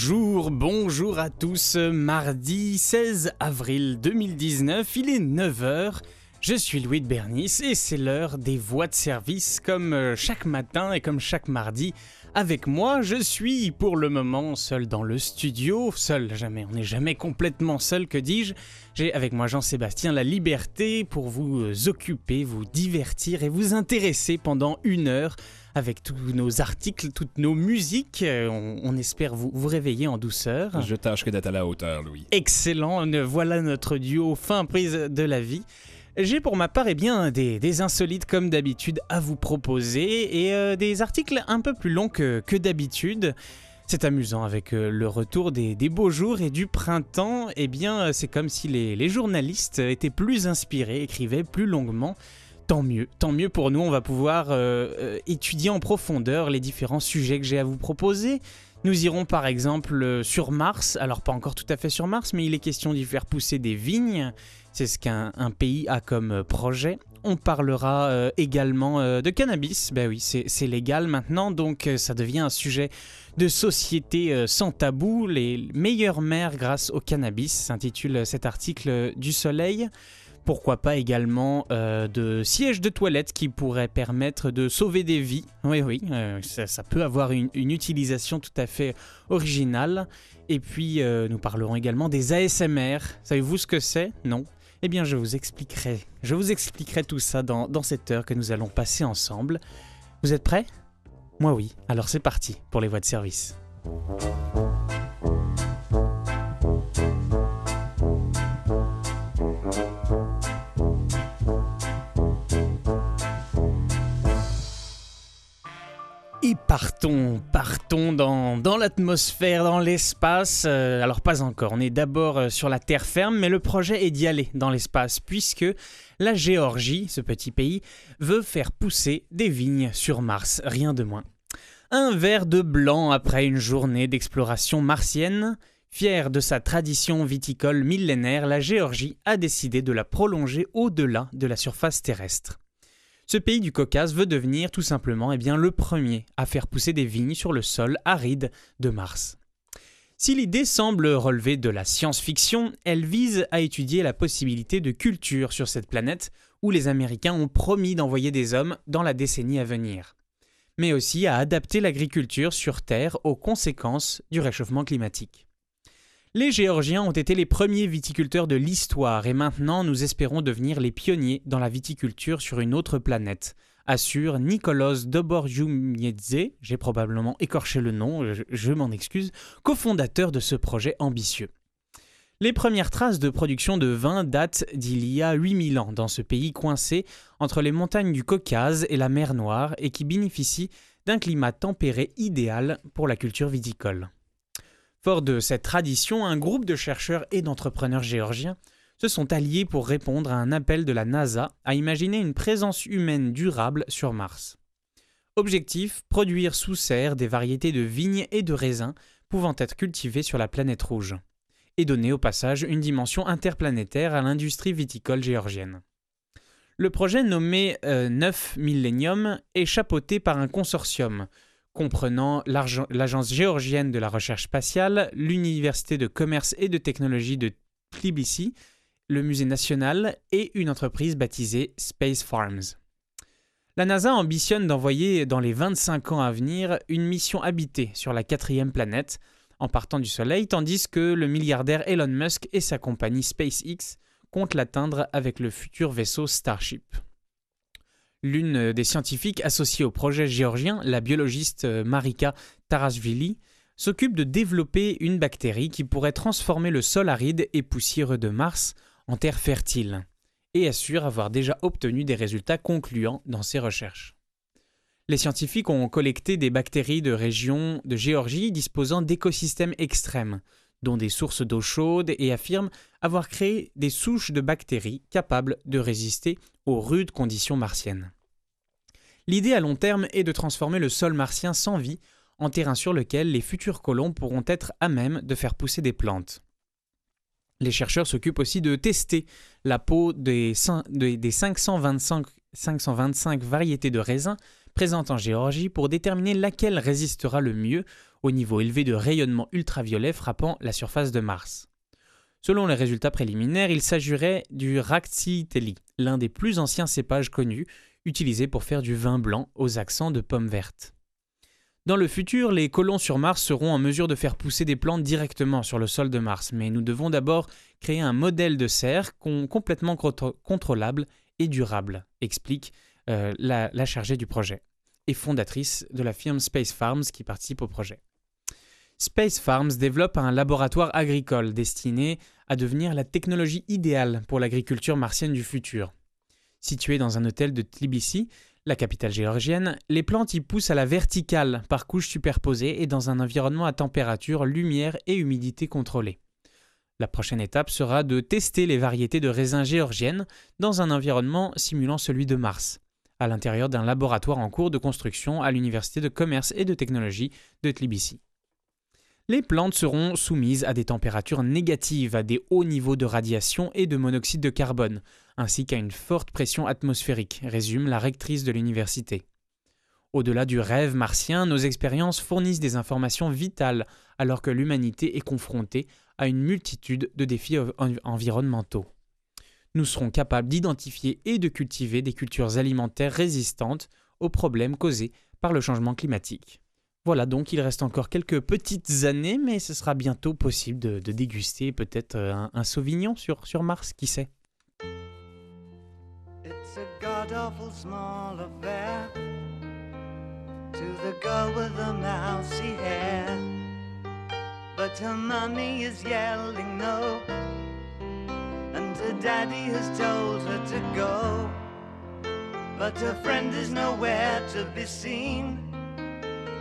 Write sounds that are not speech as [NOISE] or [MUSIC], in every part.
Bonjour, bonjour à tous. Mardi 16 avril 2019, il est 9h. Je suis Louis de Bernice et c'est l'heure des voix de service comme euh, chaque matin et comme chaque mardi. Avec moi, je suis pour le moment seul dans le studio, seul jamais, on n'est jamais complètement seul, que dis-je. J'ai avec moi Jean-Sébastien la liberté pour vous euh, occuper, vous divertir et vous intéresser pendant une heure avec tous nos articles, toutes nos musiques. Euh, on, espère vous, vous réveiller en douceur. Je tâcherai d'être à la hauteur, Louis. Excellent, voilà notre duo fin prise de la vie. J'ai pour ma part eh bien, des, insolites comme d'habitude à vous proposer et euh, des articles un peu plus longs que, d'habitude. C'est amusant avec euh, le retour des, beaux jours et du printemps. Eh bien, c'est comme si les, journalistes étaient plus inspirés, écrivaient plus longuement. Tant mieux, tant mieux pour nous, on va pouvoir euh, étudier en profondeur les différents sujets que j'ai à vous proposer. Nous irons par exemple sur Mars, alors pas encore tout à fait sur Mars, mais il est question d'y faire pousser des vignes. C'est ce qu'un pays a comme projet. On parlera euh, également euh, de cannabis. Ben oui, c'est légal maintenant, donc euh, ça devient un sujet de société sans tabou. Les meilleures mères grâce au cannabis, s'intitule cet article du Soleil. Pourquoi pas également de sièges de toilette qui pourraient permettre de sauver des vies. Oui, oui, ça, peut avoir une, utilisation tout à fait originale. Et puis, nous parlerons également des ASMR. Savez-vous ce que c'est? Non? Eh bien, je vous expliquerai. Je vous expliquerai tout ça dans, dans cette heure que nous allons passer ensemble. Vous êtes prêts? Moi oui. Alors c'est parti pour les voies de service. Partons, partons dans, dans l'atmosphère, dans l'espace. Euh, alors pas encore, on est d'abord euh, sur la terre ferme, mais le projet est d'y aller dans l'espace, puisque la Géorgie, ce petit pays, veut faire pousser des vignes sur Mars, rien de moins. Un verre de blanc après une journée d'exploration martienne. Fière de sa tradition viticole millénaire, la Géorgie a décidé de la prolonger au-delà de la surface terrestre. Ce pays du Caucase veut devenir tout simplement eh bien, le premier à faire pousser des vignes sur le sol aride de Mars. Si l'idée semble relever de la science-fiction, elle vise à étudier la possibilité de culture sur cette planète où les Américains ont promis d'envoyer des hommes dans la décennie à venir, mais aussi à adapter l'agriculture sur Terre aux conséquences du réchauffement climatique. Les Géorgiens ont été les premiers viticulteurs de l'histoire et maintenant nous espérons devenir les pionniers dans la viticulture sur une autre planète, assure Nicolas Doborjumiedze, j'ai probablement écorché le nom, je, m'en excuse, cofondateur de ce projet ambitieux. Les premières traces de production de vin datent d'il y a 8000 ans dans ce pays coincé entre les montagnes du Caucase et la mer Noire et qui bénéficie d'un climat tempéré idéal pour la culture viticole. Fort de cette tradition, un groupe de chercheurs et d'entrepreneurs géorgiens se sont alliés pour répondre à un appel de la NASA à imaginer une présence humaine durable sur Mars. Objectif produire sous serre des variétés de vignes et de raisins pouvant être cultivées sur la planète rouge, et donner au passage une dimension interplanétaire à l'industrie viticole géorgienne. Le projet nommé 9 euh, Millennium est chapeauté par un consortium comprenant l'Agence géorgienne de la recherche spatiale, l'Université de commerce et de technologie de Tbilisi, le Musée national et une entreprise baptisée Space Farms. La NASA ambitionne d'envoyer dans les 25 ans à venir une mission habitée sur la quatrième planète, en partant du Soleil, tandis que le milliardaire Elon Musk et sa compagnie SpaceX comptent l'atteindre avec le futur vaisseau Starship. L'une des scientifiques associées au projet géorgien, la biologiste euh, Marika Tarasvili, s'occupe de développer une bactérie qui pourrait transformer le sol aride et poussiéreux de Mars en terre fertile, et assure avoir déjà obtenu des résultats concluants dans ses recherches. Les scientifiques ont collecté des bactéries de régions de Géorgie disposant d'écosystèmes extrêmes, dont des sources d'eau chaude, et affirment avoir créé des souches de bactéries capables de résister aux rudes conditions martiennes. L'idée à long terme est de transformer le sol martien sans vie en terrain sur lequel les futurs colons pourront être à même de faire pousser des plantes. Les chercheurs s'occupent aussi de tester la peau des, 525, 525 variétés de raisins présentes en Géorgie pour déterminer laquelle résistera le mieux au niveau élevé de rayonnement ultraviolet frappant la surface de Mars. Selon les résultats préliminaires, il s'agirait du Raxiteli, l'un des plus anciens cépages connus, utilisé pour faire du vin blanc aux accents de pommes vertes. Dans le futur, les colons sur Mars seront en mesure de faire pousser des plantes directement sur le sol de Mars, mais nous devons d'abord créer un modèle de serre complètement contrôlable et durable, explique euh, la chargée du projet et fondatrice de la firme Space Farms qui participe au projet. Space Farms développe un laboratoire agricole destiné à devenir la technologie idéale pour l'agriculture martienne du futur. Situé dans un hôtel de Tbilisi, la capitale géorgienne, les plantes y poussent à la verticale par couches superposées et dans un environnement à température, lumière et humidité contrôlée. La prochaine étape sera de tester les variétés de raisins géorgiennes dans un environnement simulant celui de Mars, à l'intérieur d'un laboratoire en cours de construction à l'Université de commerce et de technologie de Tbilisi. Les plantes seront soumises à des températures négatives, à des hauts niveaux de radiation et de monoxyde de carbone, ainsi qu'à une forte pression atmosphérique, résume la rectrice de l'université. Au-delà du rêve martien, nos expériences fournissent des informations vitales alors que l'humanité est confrontée à une multitude de défis environnementaux. Nous serons capables d'identifier et de cultiver des cultures alimentaires résistantes aux problèmes causés par le changement climatique. Voilà, donc il reste encore quelques petites années, mais ce sera bientôt possible de, déguster peut-être euh, un, Sauvignon sur, sur Mars, qui sait. It's a god awful small affair To the girl with the mousy hair. But her mommy is yelling no And her daddy has told her to go. But her friend is nowhere to be seen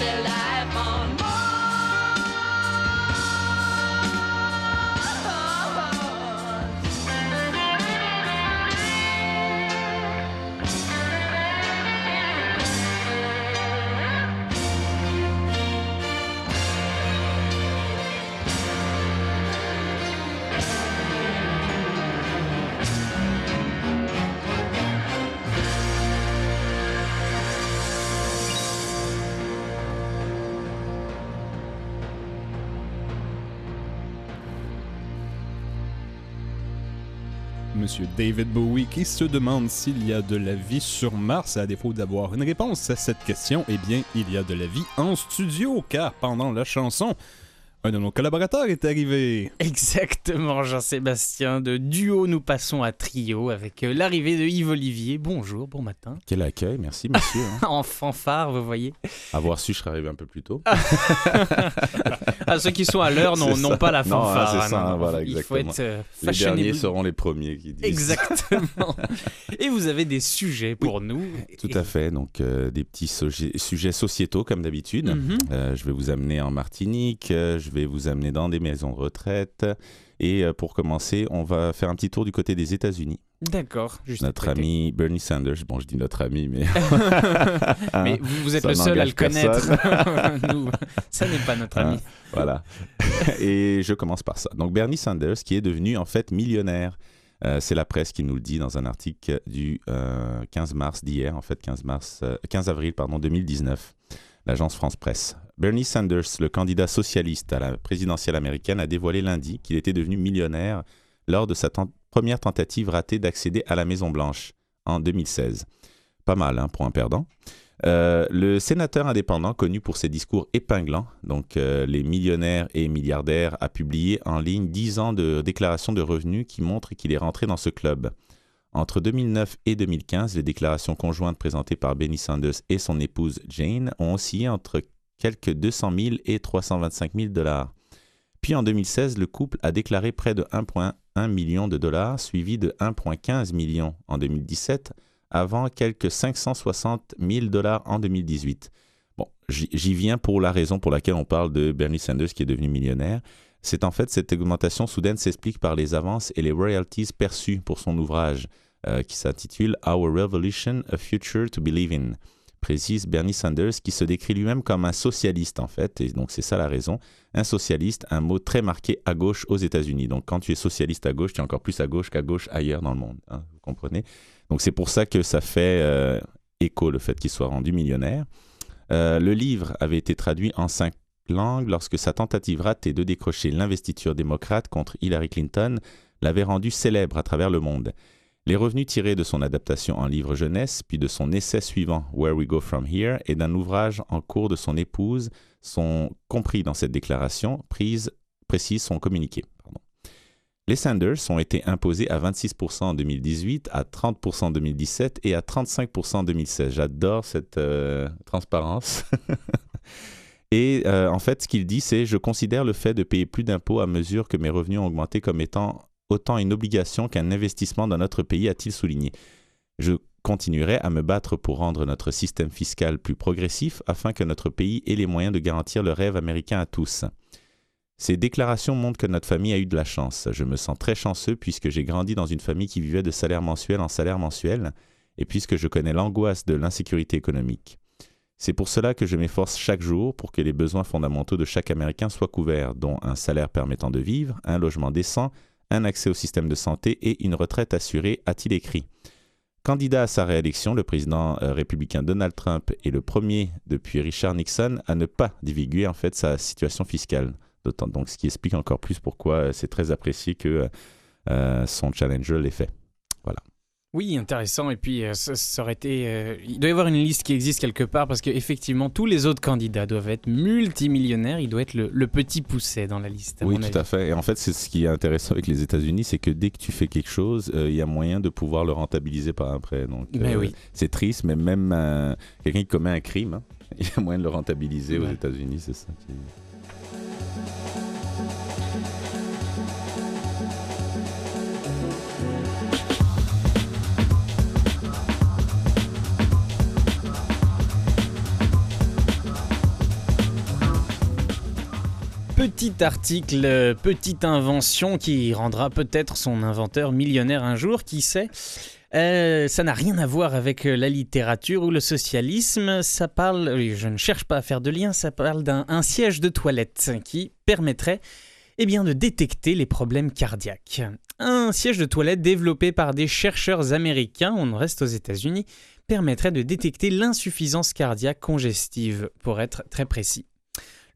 i'm on David Bowie, qui se demande s'il y a de la vie sur Mars. À défaut d'avoir une réponse à cette question, eh bien, il y a de la vie en studio, car pendant la chanson, un de nos collaborateurs est arrivé. Exactement, Jean-Sébastien. De duo, nous passons à trio avec euh, l'arrivée de Yves Olivier. Bonjour, bon matin. Quel accueil, merci monsieur. Hein. [LAUGHS] en fanfare, vous voyez. Avoir su, je serais arrivé un peu plus tôt. [LAUGHS] ah, ceux qui sont à l'heure n'ont pas la fanfare. Non, c'est ça, non, voilà, exactement. Il faut être euh, Les derniers seront les premiers qui disent. Exactement. [LAUGHS] Et vous avez des sujets pour oui, nous. Tout à fait, donc euh, des petits sujets, sociétaux comme d'habitude. Mhm. Euh, je vais vous amener en Martinique, je vais vous amener dans des maisons de retraite. Et euh, pour commencer, on va faire un petit tour du côté des États-Unis. D'accord. Notre ami Bernie Sanders, bon je dis notre ami, mais [LAUGHS] [LAUGHS] Mais vous, vous êtes Ça le seul à le connaître. [LAUGHS] Nous, ça n'est pas notre ami. Hein, voilà. Et je commence par ça. Donc Bernie Sanders, qui est devenu en fait millionnaire. Euh, c'est la presse qui nous le dit dans un article du euh, 15 mars d'hier, en fait 15 mars, euh, 15 avril pardon 2019, l'agence France Presse. Bernie Sanders, le candidat socialiste à la présidentielle américaine, a dévoilé lundi qu'il était devenu millionnaire lors de sa première tentative ratée d'accéder à la Maison Blanche en 2016. Pas mal hein, pour un perdant. Euh, le sénateur indépendant, connu pour ses discours épinglants, donc euh, les millionnaires et milliardaires, a publié en ligne 10 ans de déclarations de revenus qui montrent qu'il est rentré dans ce club. Entre 2009 et 2015, les déclarations conjointes présentées par Bernie Sanders et son épouse Jane ont oscillé entre quelques 200 000 et 325 000 dollars. Puis en 2016, le couple a déclaré près de 1,1 million de dollars, suivi de 1,15 million en 2017, avant quelques 560 000 dollars en 2018. Bon, j'y j'y viens pour la raison pour laquelle on parle de Bernie Sanders qui est devenu millionnaire. C'est en fait cette augmentation soudaine s'explique par les avances et les royalties perçues pour son ouvrage euh, qui s'intitule Our Revolution, a Future to Believe in, précise Bernie Sanders qui se décrit lui-même comme un socialiste en fait, et donc c'est ça la raison. Un socialiste, un mot très marqué à gauche aux États-Unis. Donc quand tu es socialiste à gauche, tu es encore plus à gauche qu'à gauche ailleurs dans le monde. hein, vous comprenez? Donc c'est pour ça que ça fait euh, écho le fait qu'il soit rendu millionnaire. Euh, le livre avait été traduit en cinq langues lorsque sa tentative ratée de décrocher l'investiture démocrate contre Hillary Clinton l'avait rendu célèbre à travers le monde. Les revenus tirés de son adaptation en livre jeunesse, puis de son essai suivant Where We Go From Here et d'un ouvrage en cours de son épouse sont compris dans cette déclaration, prise, précise son communiqué. Les Sanders ont été imposés à 26% en 2018, à 30% en 2017 et à 35% en 2016. J'adore cette euh, transparence. [LAUGHS] et euh, en fait, ce qu'il dit, c'est Je considère le fait de payer plus d'impôts à mesure que mes revenus ont augmenté comme étant autant une obligation qu'un investissement dans notre pays, a-t-il souligné. Je continuerai à me battre pour rendre notre système fiscal plus progressif afin que notre pays ait les moyens de garantir le rêve américain à tous. Ces déclarations montrent que notre famille a eu de la chance. Je me sens très chanceux puisque j'ai grandi dans une famille qui vivait de salaire mensuel en salaire mensuel et puisque je connais l'angoisse de l'insécurité économique. C'est pour cela que je m'efforce chaque jour pour que les besoins fondamentaux de chaque Américain soient couverts, dont un salaire permettant de vivre, un logement décent, un accès au système de santé et une retraite assurée, a-t-il écrit. Candidat à sa réélection, le président euh, républicain Donald Trump est le premier depuis Richard Nixon à ne pas divulguer en fait sa situation fiscale. D'autant donc ce qui explique encore plus pourquoi euh, c'est très apprécié que euh, son challenger l'ait fait. Voilà. Oui, intéressant. Et puis, euh, ça, ça aurait été. euh, il doit y avoir une liste qui existe quelque part parce qu'effectivement, tous les autres candidats doivent être multimillionnaires. Il doit être le, le petit pousset dans la liste. à Oui, mon tout avis. à fait. Et en fait, c'est ce qui est intéressant avec les États-Unis, c'est que dès que tu fais quelque chose, euh, il y a moyen de pouvoir le rentabiliser par après. Donc, oui. c'est triste, mais même quelqu'un qui commet un crime, hein, [LAUGHS] il y a moyen de le rentabiliser aux. États-Unis, c'est ça. qui- Petit article, petite invention qui rendra peut-être son inventeur millionnaire un jour, qui sait. Euh, ça n'a rien à voir avec la littérature ou le socialisme. Ça parle, je ne cherche pas à faire de lien, ça parle d'un un siège de toilette qui permettrait eh bien, de détecter les problèmes cardiaques. Un siège de toilette développé par des chercheurs américains, on reste aux États-Unis, permettrait de détecter l'insuffisance cardiaque congestive, pour être très précis.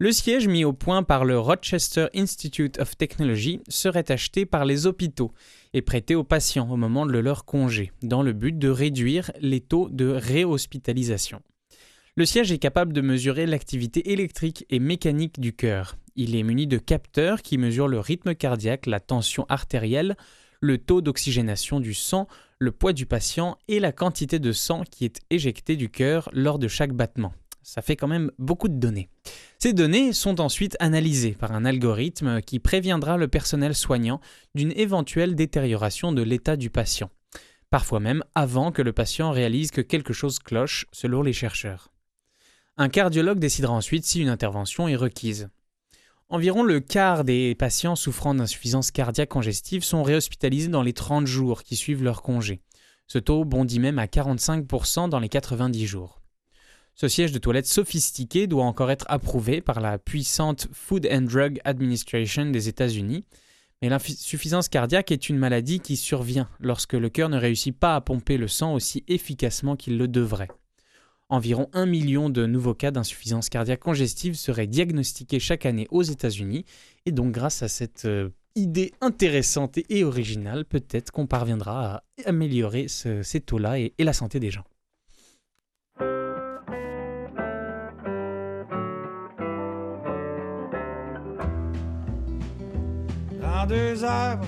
Le siège mis au point par le Rochester Institute of Technology serait acheté par les hôpitaux et prêté aux patients au moment de leur congé, dans le but de réduire les taux de réhospitalisation. Le siège est capable de mesurer l'activité électrique et mécanique du cœur. Il est muni de capteurs qui mesurent le rythme cardiaque, la tension artérielle, le taux d'oxygénation du sang, le poids du patient et la quantité de sang qui est éjectée du cœur lors de chaque battement. Ça fait quand même beaucoup de données. Ces données sont ensuite analysées par un algorithme qui préviendra le personnel soignant d'une éventuelle détérioration de l'état du patient, parfois même avant que le patient réalise que quelque chose cloche, selon les chercheurs. Un cardiologue décidera ensuite si une intervention est requise. Environ le quart des patients souffrant d'insuffisance cardiaque congestive sont réhospitalisés dans les 30 jours qui suivent leur congé. Ce taux bondit même à 45% dans les 90 jours. Ce siège de toilette sophistiqué doit encore être approuvé par la puissante Food and Drug Administration des États-Unis, mais l'insuffisance cardiaque est une maladie qui survient lorsque le cœur ne réussit pas à pomper le sang aussi efficacement qu'il le devrait. Environ un million de nouveaux cas d'insuffisance cardiaque congestive seraient diagnostiqués chaque année aux États-Unis, et donc grâce à cette euh, idée intéressante et originale, peut-être qu'on parviendra à améliorer ces taux-là et la santé des gens. Dans deux heures,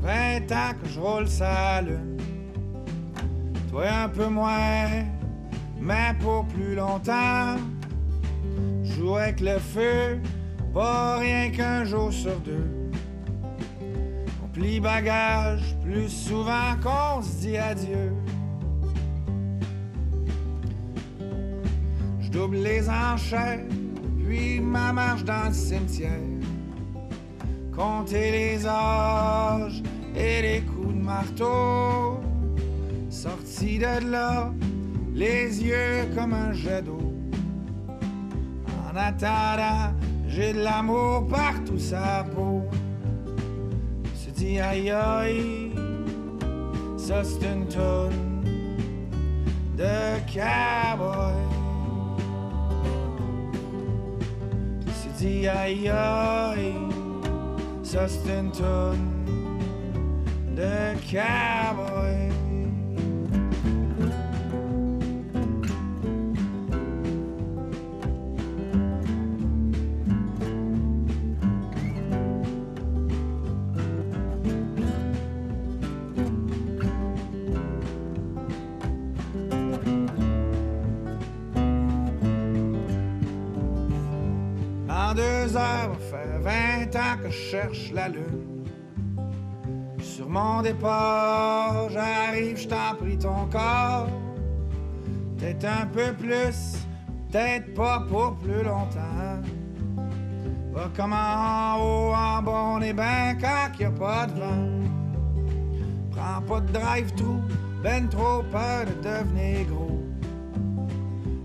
va faire 20 ans que je roule sa lune. Toi un peu moins, mais pour plus longtemps. Joue avec le feu, pas rien qu'un jour sur deux. On plie bagage plus souvent qu'on se dit adieu. Je double les enchères puis ma marche dans le cimetière compter les âges et les coups de marteau. Sorti de là, les yeux comme un jet d'eau. En attendant, j'ai de l'amour partout sa peau. Se dit aïe aïe, ça c'est une tonne de cowboy. Se dit aïe aïe ça c'est une de cowboy. Fait 20 ans que je cherche la lune. Sur mon départ, j'arrive, je t'en prie ton corps. Peut-être un peu plus, peut-être pas pour plus longtemps. Va comme en haut, en bas, on est ben quand y a pas de vent. Prends pas de drive-through, ben trop peur de devenir gros.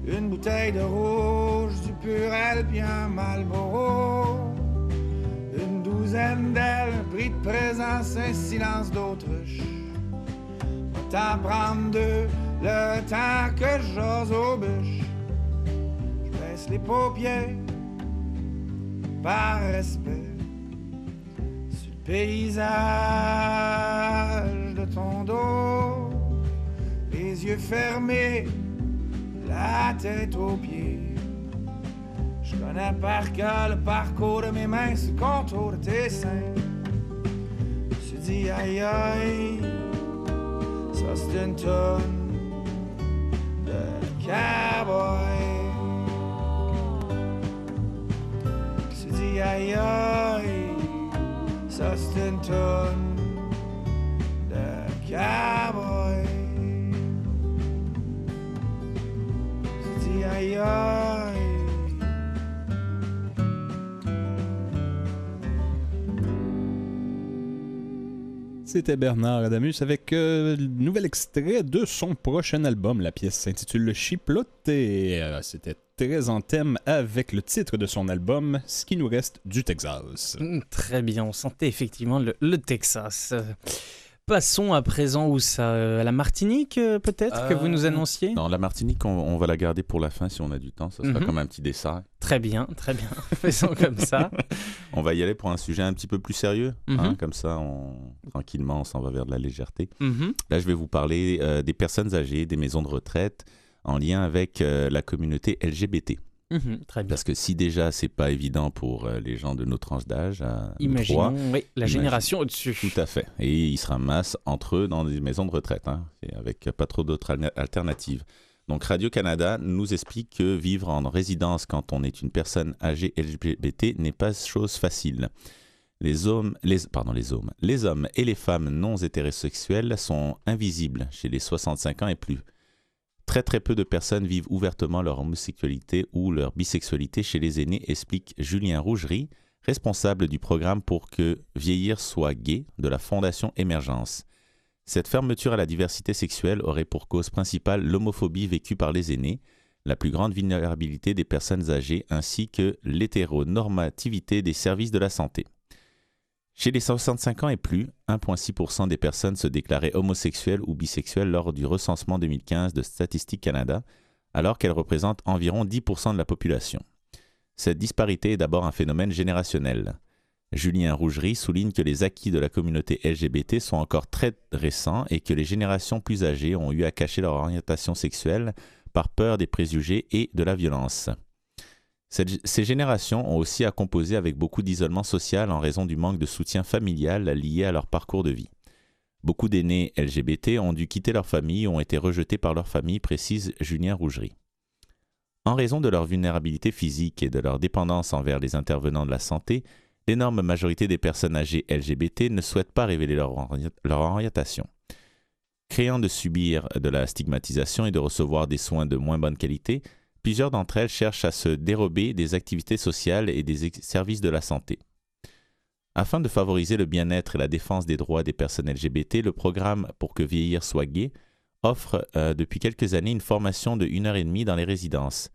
Une bouteille de rouge, du purel, bien Malboro. Douzaine d'ailes, de présence, un silence d'autruche. T'en prendre deux, le temps que j'ose aux bûches. Je baisse les paupières, par respect. Sur le paysage de ton dos, les yeux fermés la tête aux pieds. Je connais par cœur le parcours de mes mains sur le contour de tes seins. Je me suis aïe aïe, ça c'est une tonne de cowboy. Je me suis aïe aïe, ça c'est une tonne de cowboy. aïe aïe. C'était Bernard Adamus avec euh, le nouvel extrait de son prochain album. La pièce s'intitule Chiplote et euh, c'était très en thème avec le titre de son album, Ce qui nous reste du Texas. Mm, très bien, on sentait effectivement le, le Texas. Passons à présent où ça euh, À la Martinique, euh, peut-être, que vous nous Euh, annonciez? Non, la Martinique, on, on va la garder pour la fin si on a du temps. Ça sera Mhm. comme un petit dessert. Très bien, très bien. [LAUGHS] Faisons comme ça. [LAUGHS] On va y aller pour un sujet un petit peu plus sérieux. hein, Mhm. comme ça, on, tranquillement, on s'en va vers de la légèreté. Mhm. Là, je vais vous parler euh, des personnes âgées, des maisons de retraite, en lien avec euh, la communauté LGBT. Mhm, Très bien. Parce que si déjà, c'est pas évident pour euh, les gens de notre tranche d'âge, nous Imaginons oui, la Imagine- génération au-dessus. Tout à fait. Et ils se ramassent entre eux dans des maisons de retraite, hein, et avec pas trop d'autres alternatives. Donc Radio-Canada nous explique que vivre en résidence quand on est une personne âgée LGBT n'est pas chose facile. Les hommes, les, pardon, les hommes, les hommes et les femmes non hétérosexuels sont invisibles chez les 65 ans et plus. Très très peu de personnes vivent ouvertement leur homosexualité ou leur bisexualité chez les aînés, explique Julien Rougerie, responsable du programme pour que vieillir soit gay de la Fondation Émergence. Cette fermeture à la diversité sexuelle aurait pour cause principale l'homophobie vécue par les aînés, la plus grande vulnérabilité des personnes âgées ainsi que l'hétéronormativité des services de la santé. Chez les 65 ans et plus, 1,6% des personnes se déclaraient homosexuelles ou bisexuelles lors du recensement 2015 de Statistique Canada, alors qu'elles représentent environ 10% de la population. Cette disparité est d'abord un phénomène générationnel. Julien Rougerie souligne que les acquis de la communauté LGBT sont encore très récents et que les générations plus âgées ont eu à cacher leur orientation sexuelle par peur des préjugés et de la violence. Ces générations ont aussi à composer avec beaucoup d'isolement social en raison du manque de soutien familial lié à leur parcours de vie. Beaucoup d'aînés LGBT ont dû quitter leur famille ou ont été rejetés par leur famille, précise Julien Rougerie. En raison de leur vulnérabilité physique et de leur dépendance envers les intervenants de la santé, l'énorme majorité des personnes âgées LGBT ne souhaitent pas révéler leur, leur orientation. Créant de subir de la stigmatisation et de recevoir des soins de moins bonne qualité, plusieurs d'entre elles cherchent à se dérober des activités sociales et des services de la santé. Afin de favoriser le bien-être et la défense des droits des personnes LGBT, le programme Pour que vieillir soit gay offre euh, depuis quelques années une formation de 1 heure et demie dans les résidences.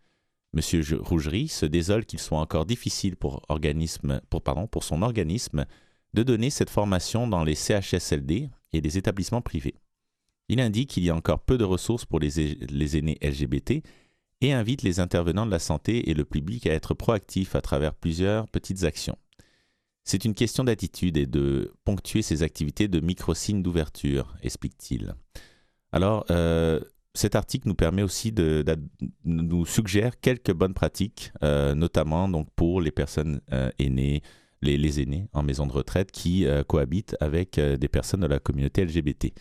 Monsieur Rougerie se désole qu'il soit encore difficile pour, pour, son organisme de donner cette formation dans les CHSLD et les établissements privés. Il indique qu'il y a encore peu de ressources pour les aînés LGBT et invite les intervenants de la santé et le public à être proactifs à travers plusieurs petites actions. C'est une question d'attitude et de ponctuer ces activités de micro-signes d'ouverture, explique-t-il. Alors, euh, cet article nous permet aussi de, nous suggère quelques bonnes pratiques, euh, notamment donc pour les personnes euh, aînées, les, aînés en maison de retraite qui cohabitent avec des personnes de la communauté LGBT.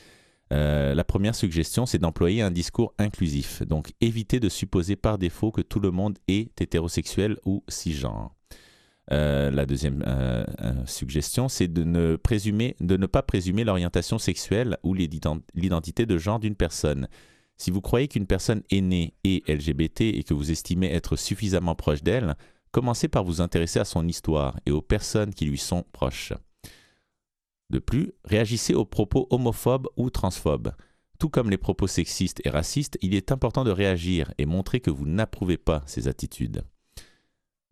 Euh, la première suggestion, c'est d'employer un discours inclusif. Donc, éviter de supposer par défaut que tout le monde est hétérosexuel ou cisgenre. Euh, la deuxième euh, suggestion, c'est de ne, de ne pas présumer l'orientation sexuelle ou l'ident- l'identité de genre d'une personne. Si vous croyez qu'une personne est née et LGBT et que vous estimez être suffisamment proche d'elle, commencez par vous intéresser à son histoire et aux personnes qui lui sont proches. De plus, réagissez aux propos homophobes ou transphobes. Tout comme les propos sexistes et racistes, il est important de réagir et montrer que vous n'approuvez pas ces attitudes.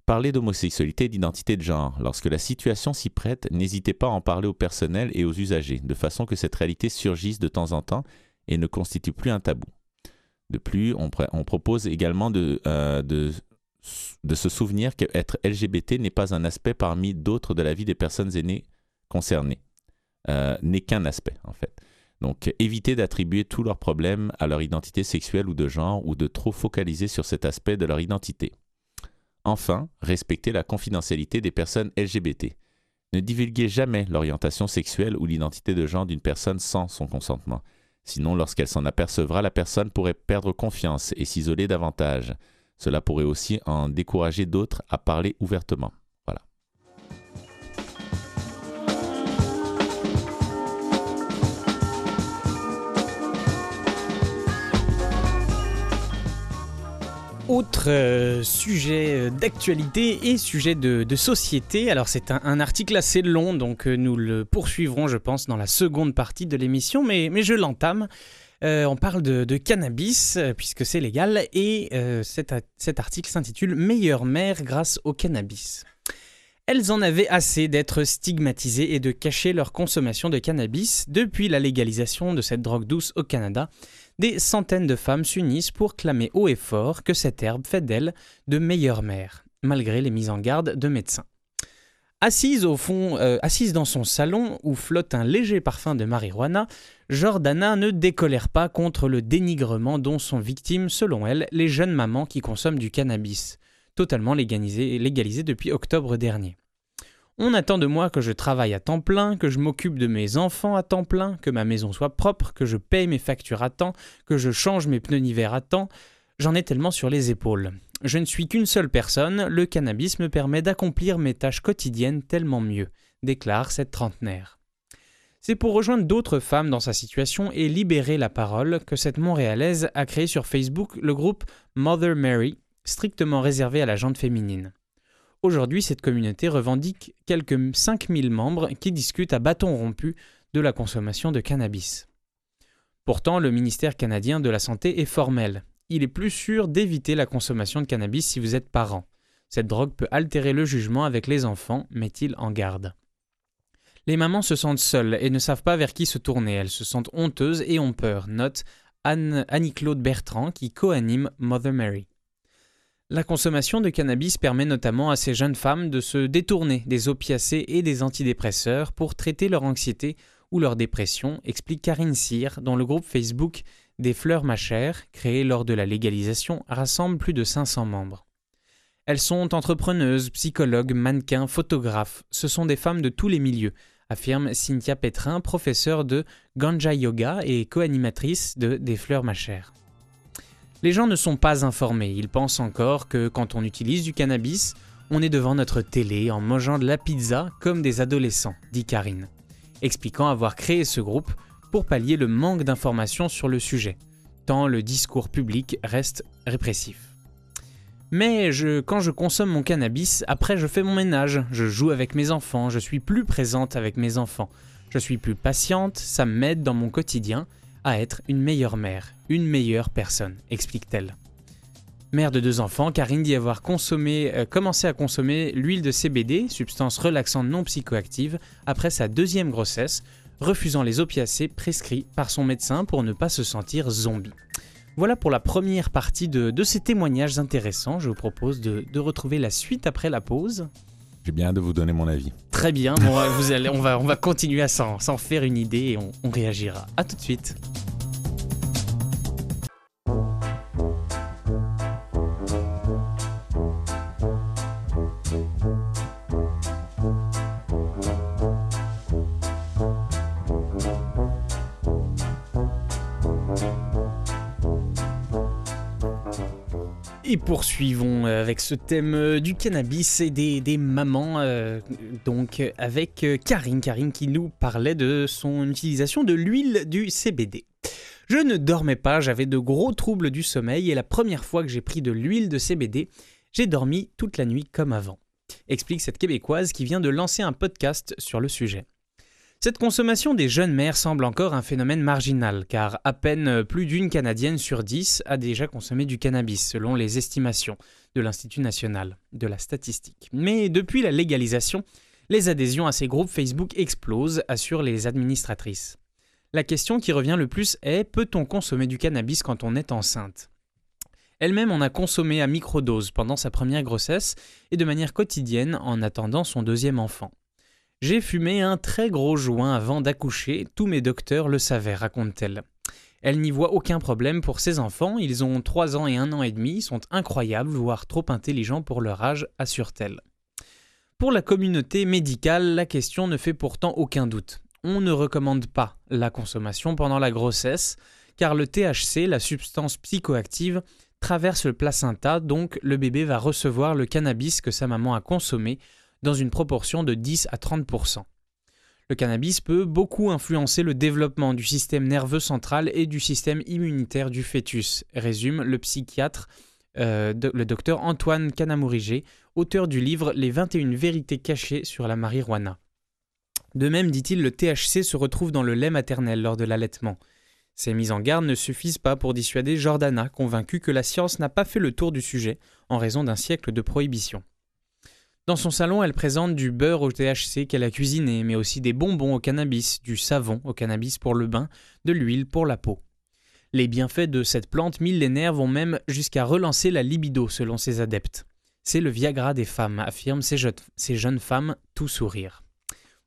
Parlez d'homosexualité et d'identité de genre. Lorsque la situation s'y prête, n'hésitez pas à en parler au personnel et aux usagers, de façon que cette réalité surgisse de temps en temps et ne constitue plus un tabou. De plus, on, pr- on propose également de, euh, se souvenir qu'être LGBT n'est pas un aspect parmi d'autres de la vie des personnes aînées concernées. Euh, n'est qu'un aspect, en fait. Donc, évitez d'attribuer tous leurs problèmes à leur identité sexuelle ou de genre ou de trop focaliser sur cet aspect de leur identité. Enfin, respectez la confidentialité des personnes LGBT. Ne divulguez jamais l'orientation sexuelle ou l'identité de genre d'une personne sans son consentement. Sinon, lorsqu'elle s'en apercevra, la personne pourrait perdre confiance et s'isoler davantage. Cela pourrait aussi en décourager d'autres à parler ouvertement. Autre euh, sujet euh, d'actualité et sujet de, société. Alors c'est un, article assez long, donc euh, nous le poursuivrons, je pense, dans la seconde partie de l'émission, mais, je l'entame. On parle de, cannabis, puisque c'est légal, et cet, cet article s'intitule Meilleure mère grâce au cannabis. Elles en avaient assez d'être stigmatisées et de cacher leur consommation de cannabis. Depuis la légalisation de cette drogue douce au Canada, des centaines de femmes s'unissent pour clamer haut et fort que cette herbe fait d'elles de meilleures mères, malgré les mises en garde de médecins. Assise au fond, euh, assise dans son salon où flotte un léger parfum de marijuana, Jordana ne décolère pas contre le dénigrement dont sont victimes, selon elle, les jeunes mamans qui consomment du cannabis totalement légalisé, légalisé depuis octobre dernier. On attend de moi que je travaille à temps plein, que je m'occupe de mes enfants à temps plein, que ma maison soit propre, que je paye mes factures à temps, que je change mes pneus d'hiver à temps. J'en ai tellement sur les épaules. Je ne suis qu'une seule personne, le cannabis me permet d'accomplir mes tâches quotidiennes tellement mieux, déclare cette trentenaire. C'est pour rejoindre d'autres femmes dans sa situation et libérer la parole que cette Montréalaise a créé sur Facebook le groupe Mother Mary, strictement réservé à la jante féminine. Aujourd'hui, cette communauté revendique quelques 5000 membres qui discutent à bâton rompu de la consommation de cannabis. Pourtant, le ministère canadien de la Santé est formel. Il est plus sûr d'éviter la consommation de cannabis si vous êtes parent. Cette drogue peut altérer le jugement avec les enfants, met-il en garde. Les mamans se sentent seules et ne savent pas vers qui se tourner. Elles se sentent honteuses et ont peur, note Annie-Claude Bertrand qui co-anime Mother Mary. La consommation de cannabis permet notamment à ces jeunes femmes de se détourner des opiacés et des antidépresseurs pour traiter leur anxiété ou leur dépression, explique Karine Cyr, dont le groupe Facebook Des Fleurs Machères, créé lors de la légalisation, rassemble plus de 500 membres. Elles sont entrepreneuses, psychologues, mannequins, photographes. Ce sont des femmes de tous les milieux, affirme Cynthia Pétrin, professeure de Ganja Yoga et co-animatrice de Des Fleurs Machères. Les gens ne sont pas informés, ils pensent encore que quand on utilise du cannabis, on est devant notre télé en mangeant de la pizza comme des adolescents, dit Karine, expliquant avoir créé ce groupe pour pallier le manque d'informations sur le sujet, tant le discours public reste répressif. Mais quand je consomme mon cannabis, après je fais mon ménage, je joue avec mes enfants, je suis plus présente avec mes enfants, je suis plus patiente, ça m'aide dans mon quotidien, à être une meilleure mère, une meilleure personne, explique-t-elle. Mère de deux enfants, Karine dit avoir euh, commencé à consommer l'huile de CBD, substance relaxante non psychoactive, après sa deuxième grossesse, refusant les opiacés prescrits par son médecin pour ne pas se sentir zombie. Voilà pour la première partie de, ces témoignages intéressants. Je vous propose de, retrouver la suite après la pause. J'ai bien de vous donner mon avis. Très bien, [LAUGHS] vous allez, on, va, on va continuer à s'en faire une idée et on, on réagira. A tout de suite. Et poursuivons euh, avec ce thème euh, du cannabis et des, mamans, euh, donc avec Karine, Karine qui nous parlait de son utilisation de l'huile du CBD. Je ne dormais pas, j'avais de gros troubles du sommeil et la première fois que j'ai pris de l'huile de CBD, j'ai dormi toute la nuit comme avant. Explique cette Québécoise qui vient de lancer un podcast sur le sujet. Cette consommation des jeunes mères semble encore un phénomène marginal, car à peine plus d'une Canadienne sur dix a déjà consommé du cannabis, selon les estimations de l'Institut national de la statistique. Mais depuis la légalisation, les adhésions à ces groupes Facebook explosent, assurent les administratrices. La question qui revient le plus est peut-on consommer du cannabis quand on est enceinte? Elle-même en a consommé à microdose pendant sa première grossesse et de manière quotidienne en attendant son deuxième enfant. J'ai fumé un très gros joint avant d'accoucher, tous mes docteurs le savaient, raconte-t-elle. Elle n'y voit aucun problème pour ses enfants, ils ont 3 ans et 1 an et demi, sont incroyables, voire trop intelligents pour leur âge, assure-t-elle. Pour la communauté médicale, la question ne fait pourtant aucun doute. On ne recommande pas la consommation pendant la grossesse, car le THC, la substance psychoactive, traverse le placenta, donc le bébé va recevoir le cannabis que sa maman a consommé dans une proportion de 10 à 30% Le cannabis peut beaucoup influencer le développement du système nerveux central et du système immunitaire du fœtus, résume le psychiatre, euh, le docteur Antoine Canamorigé, auteur du livre Les 21 vérités cachées sur la marijuana. De même, dit-il, le THC se retrouve dans le lait maternel lors de l'allaitement. Ces mises en garde ne suffisent pas pour dissuader Jordana, convaincue que la science n'a pas fait le tour du sujet en raison d'un siècle de prohibition. Dans son salon, elle présente du beurre au THC qu'elle a cuisiné, mais aussi des bonbons au cannabis, du savon au cannabis pour le bain, de l'huile pour la peau. Les bienfaits de cette plante millénaire vont même jusqu'à relancer la libido selon ses adeptes. C'est le Viagra des femmes, affirment ces, jeunes femmes tout sourire.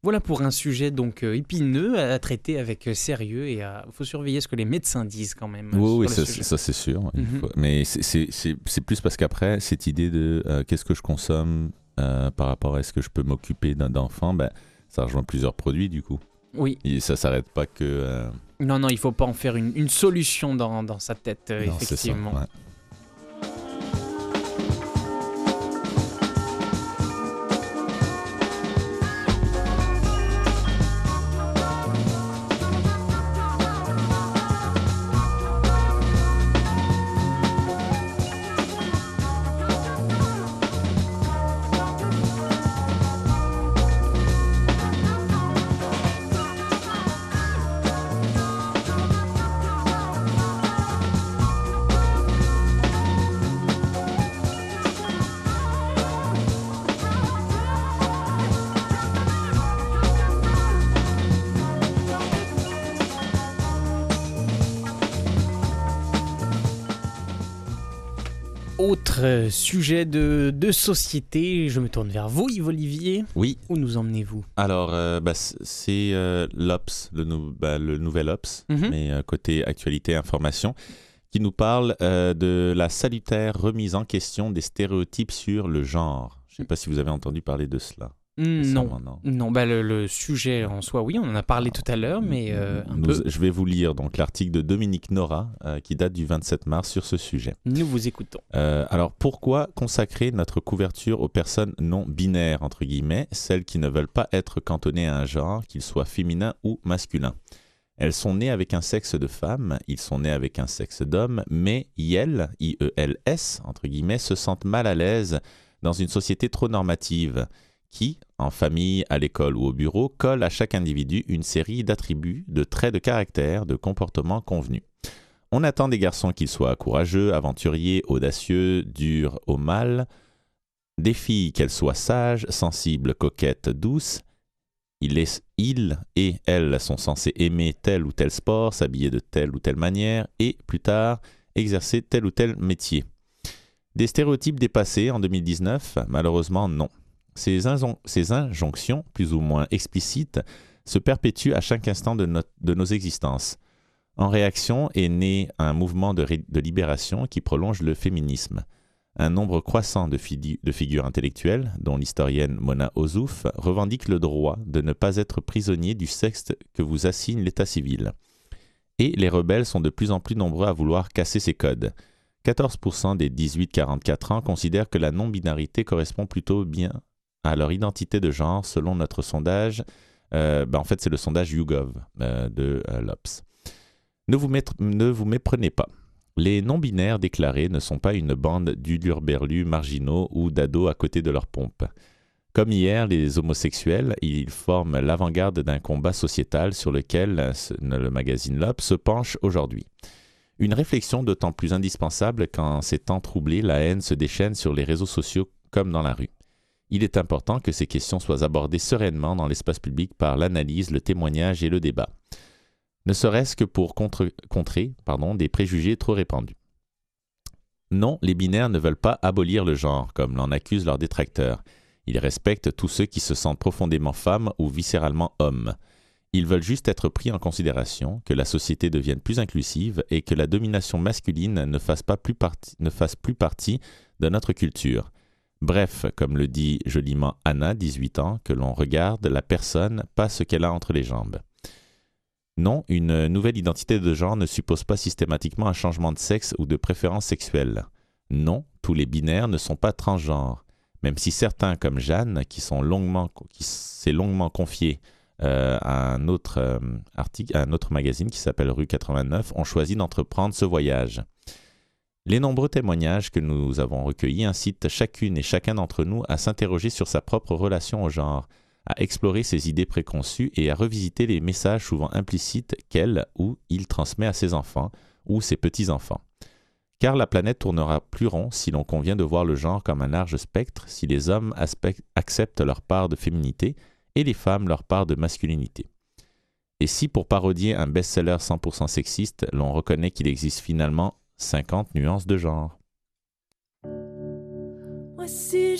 Voilà pour un sujet donc euh, épineux à traiter avec euh, sérieux et il faut surveiller ce que les médecins disent quand même. Oui, oui ça, c'est sûr. Mhm. Mais c'est plus parce qu'après, cette idée de euh, qu'est-ce que je consomme par rapport à est-ce que je peux m'occuper d'un enfant, ben, ça rejoint plusieurs produits du coup. Oui. Et ça s'arrête pas que. Non, non, il faut pas en faire une, solution dans, sa tête, effectivement. Autre sujet de, société, je me tourne vers vous, Yves Olivier. Oui. Où nous emmenez-vous? Alors, euh, bah, c'est euh, l'Ops, le, bah, le, nouvel Ops, mhm. mais euh, côté actualité information, qui nous parle de la salutaire remise en question des stéréotypes sur le genre. Je ne sais pas si vous avez entendu parler de cela. Hmm, non, non, bah, le, sujet en soi, oui, on en a parlé tout à l'heure, mais euh, un peu... Je vais vous lire donc l'article de Dominique Nora euh, qui date du 27 mars sur ce sujet. Nous vous écoutons. Euh, alors pourquoi consacrer notre couverture aux personnes non binaires entre guillemets, celles qui ne veulent pas être cantonnées à un genre, qu'il soit féminin ou masculin? Elles sont nées avec un sexe de femme, ils sont nés avec un sexe d'homme, mais IEL, I-E-L-S, entre guillemets, se sentent mal à l'aise dans une société trop normative qui, en famille, à l'école ou au bureau, colle à chaque individu une série d'attributs, de traits de caractère, de comportements convenus. On attend des garçons qu'ils soient courageux, aventuriers, audacieux, durs au mal, des filles qu'elles soient sages, sensibles, coquettes, douces. Il, il et elles sont censés aimer tel ou tel sport, s'habiller de telle ou telle manière et, plus tard, exercer tel ou tel métier. Des stéréotypes dépassés en 2019 Malheureusement non. Ces, injonctions, plus ou moins explicites, se perpétuent à chaque instant de, nos existences. En réaction est né un mouvement de, libération qui prolonge le féminisme. Un nombre croissant de, figures intellectuelles, dont l'historienne Mona Ozouf, revendiquent le droit de ne pas être prisonnier du sexe que vous assigne l'état civil. Et les rebelles sont de plus en plus nombreux à vouloir casser ces codes. 14% des 18-44 ans considèrent que la non-binarité correspond plutôt bien à leur identité de genre selon notre sondage. Euh, ben, en fait, c'est le sondage YouGov euh, de euh, l'Ops. Ne vous, ne vous méprenez pas. Les non-binaires déclarés ne sont pas une bande d'udurberlus marginaux ou d'ados à côté de leur pompe. Comme hier, les homosexuels, ils forment l'avant-garde d'un combat sociétal sur lequel le magazine L'Ops se penche aujourd'hui. Une réflexion d'autant plus indispensable qu'en ces temps troublés, la haine se déchaîne sur les réseaux sociaux comme dans la rue il est important que ces questions soient abordées sereinement dans l'espace public par l'analyse, le témoignage et le débat, ne serait-ce que pour contrer pardon, des préjugés trop répandus. Non, les binaires ne veulent pas abolir le genre, comme l'en accusent leurs détracteurs. Ils respectent tous ceux qui se sentent profondément femmes ou viscéralement hommes. Ils veulent juste être pris en considération, que la société devienne plus inclusive et que la domination masculine ne fasse, plus partie de notre culture. Bref, comme le dit joliment Anna, 18 ans, que l'on regarde la personne, pas ce qu'elle a entre les jambes. Non, une nouvelle identité de genre ne suppose pas systématiquement un changement de sexe ou de préférence sexuelle. Non, tous les binaires ne sont pas transgenres, même si certains, comme Jeanne, qui sont longuement, s'est longuement confié euh, à un autre euh, à un autre magazine qui s'appelle Rue 89, ont choisi d'entreprendre ce voyage. Les nombreux témoignages que nous avons recueillis incitent chacune et chacun d'entre nous à s'interroger sur sa propre relation au genre, à explorer ses idées préconçues et à revisiter les messages souvent implicites qu'elle ou il transmet à ses enfants ou ses petits-enfants. Car la planète tournera plus rond si l'on convient de voir le genre comme un large spectre, si les hommes acceptent leur part de féminité et les femmes leur part de masculinité. Et si pour parodier un best-seller 100% sexiste, l'on reconnaît qu'il existe finalement 50 nuances de genre. Moi si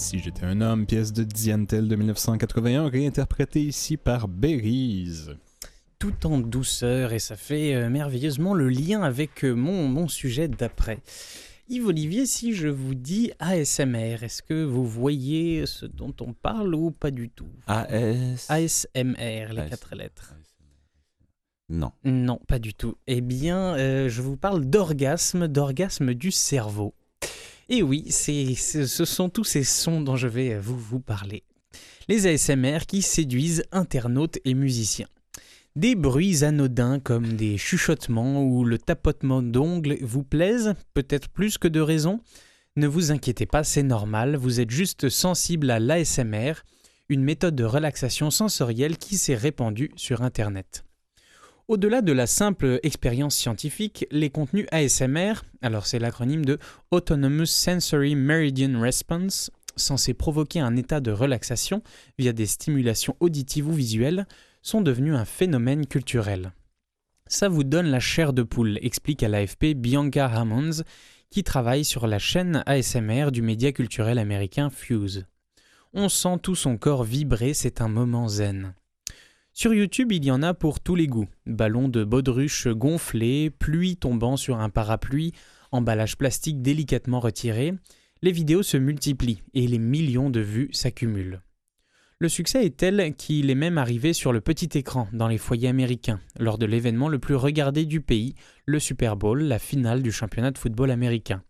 Si j'étais un homme, pièce de Diantel de 1981, réinterprétée ici par Berries. Tout en douceur et ça fait euh, merveilleusement le lien avec euh, mon, mon sujet d'après. Yves Olivier, si je vous dis ASMR, est-ce que vous voyez ce dont on parle ou pas du tout? AS. ASMR, les AS. quatre lettres. Non. Non, pas du tout. Eh bien, euh, je vous parle d'orgasme, d'orgasme du cerveau. Et oui, c'est, ce sont tous ces sons dont je vais vous, vous parler. Les ASMR qui séduisent internautes et musiciens. Des bruits anodins comme des chuchotements ou le tapotement d'ongles vous plaisent, peut-être plus que de raison? Ne vous inquiétez pas, c'est normal, vous êtes juste sensible à l'ASMR, une méthode de relaxation sensorielle qui s'est répandue sur Internet. Au-delà de la simple expérience scientifique, les contenus ASMR, alors c'est l'acronyme de Autonomous Sensory Meridian Response, censés provoquer un état de relaxation via des stimulations auditives ou visuelles, sont devenus un phénomène culturel. Ça vous donne la chair de poule, explique à l'AFP Bianca Hammonds, qui travaille sur la chaîne ASMR du média culturel américain Fuse. On sent tout son corps vibrer, c'est un moment zen. Sur YouTube, il y en a pour tous les goûts. Ballons de baudruche gonflés, pluie tombant sur un parapluie, emballage plastique délicatement retiré. Les vidéos se multiplient et les millions de vues s'accumulent. Le succès est tel qu'il est même arrivé sur le petit écran dans les foyers américains, lors de l'événement le plus regardé du pays, le Super Bowl, la finale du championnat de football américain.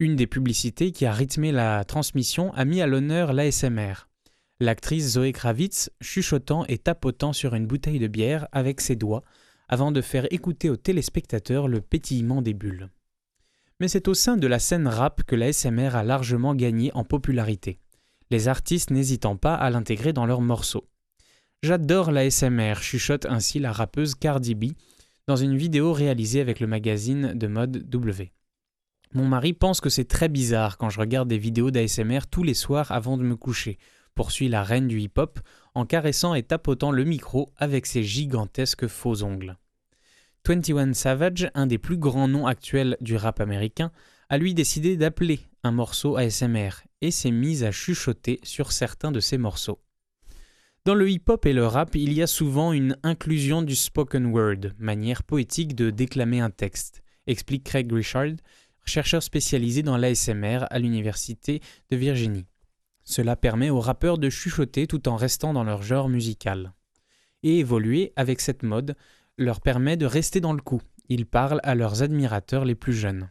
Une des publicités qui a rythmé la transmission a mis à l'honneur l'ASMR. L'actrice Zoé Kravitz chuchotant et tapotant sur une bouteille de bière avec ses doigts avant de faire écouter aux téléspectateurs le pétillement des bulles. Mais c'est au sein de la scène rap que l'ASMR a largement gagné en popularité, les artistes n'hésitant pas à l'intégrer dans leurs morceaux. J'adore l'ASMR, chuchote ainsi la rappeuse Cardi B dans une vidéo réalisée avec le magazine de mode W. Mon mari pense que c'est très bizarre quand je regarde des vidéos d'ASMR tous les soirs avant de me coucher, poursuit la reine du hip-hop en caressant et tapotant le micro avec ses gigantesques faux ongles. 21 Savage, un des plus grands noms actuels du rap américain, a lui décidé d'appeler un morceau ASMR et s'est mis à chuchoter sur certains de ses morceaux. Dans le hip-hop et le rap, il y a souvent une inclusion du spoken word, manière poétique de déclamer un texte, explique Craig Richard, chercheur spécialisé dans l'ASMR à l'Université de Virginie. Cela permet aux rappeurs de chuchoter tout en restant dans leur genre musical. Et évoluer avec cette mode leur permet de rester dans le coup. Ils parlent à leurs admirateurs les plus jeunes.